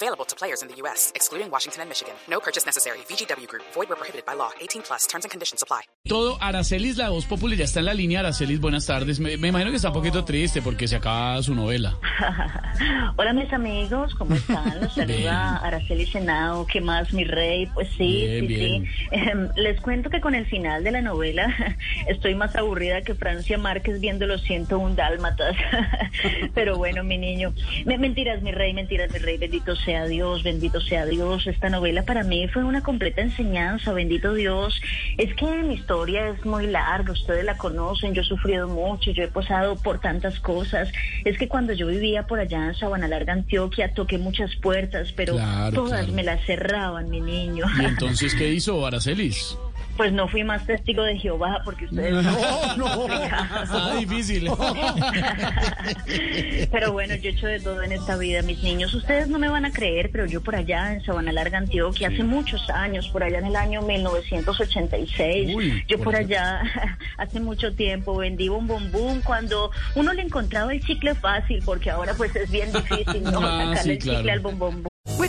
Available to players in the U.S., excluding Washington and Michigan. No purchase necessary. VGW Group. Void where prohibited by law. 18 plus. Terms and conditions apply. Todo, Aracelis, la voz popular, ya está en la línea. Aracelis, buenas tardes. Me, me imagino que está un poquito triste porque se acaba su novela. Hola mis amigos, ¿cómo están? Los saluda Araceli Senado, ¿qué más mi rey? Pues sí, Bien, sí, bien. sí. Em, les cuento que con el final de la novela estoy más aburrida que Francia Márquez viendo los 101 dálmatas. Pero bueno, mi niño, Me- mentiras mi rey, mentiras mi rey, bendito sea Dios, bendito sea Dios. Esta novela para mí fue una completa enseñanza, bendito Dios. Es que mi historia es muy larga, ustedes la conocen, yo he sufrido mucho, yo he pasado por tantas cosas. Es que cuando yo vivía por allá en Sabana Larga, Antioquia, toqué muchas puertas, pero Claro, todas claro. me las cerraban, mi niño. ¿Y entonces qué hizo Aracelis? Pues no fui más testigo de Jehová porque ustedes... Está difícil. Pero bueno, yo he hecho de todo en esta vida, mis niños. Ustedes no me van a creer, pero yo por allá en Sabana Larga, Antioquia, hace muchos años, por allá en el año 1986, Uy, yo por allá hace mucho tiempo vendí un bombón cuando uno le encontraba el chicle fácil, porque ahora pues es bien difícil, ¿no? Ah, Sacarle sí, el chicle claro. al bombón.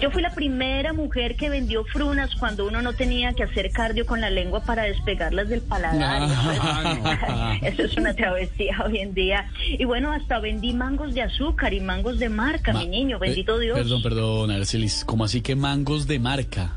Yo fui la primera mujer que vendió frunas cuando uno no tenía que hacer cardio con la lengua para despegarlas del paladar. Ah, no. Eso es una travesía hoy en día. Y bueno, hasta vendí mangos de azúcar y mangos de marca, mi niño, bendito Eh, Dios. Perdón, perdón, Aracelis. ¿Cómo así que mangos de marca?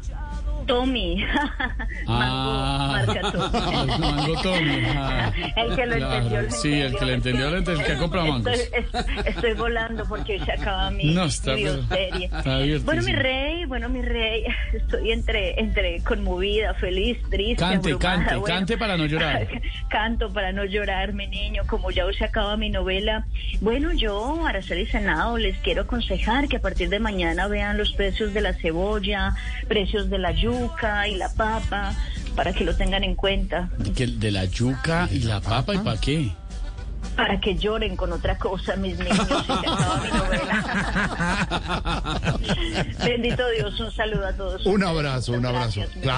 Tommy. Mango, Ah, marca Tommy. mango Tommy. ah. El que lo Claro, entendió, lo sí, el que lo entendió, lo entendió, el que compra mangos. Estoy, es- estoy volando porque se acaba mi, No, está mi está divertísimo. Bueno, mi rey, bueno, mi rey, estoy entre, entre conmovida, feliz, triste, Cante, abrumada, cante, bueno. cante para no llorar. Canto para no llorar, mi niño, como ya hoy se acaba mi novela. Bueno, yo, Araceli Senado, les quiero aconsejar que a partir de mañana vean los precios de la cebolla, precios de la yuca y la papa, para que lo tengan en cuenta. Que de la yuca y la papa, ¿y para qué? Para que lloren con otra cosa, mis niños, mi novela. Bendito Dios, un saludo a todos. Un abrazo, un abrazo. Gracias,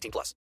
18 plus.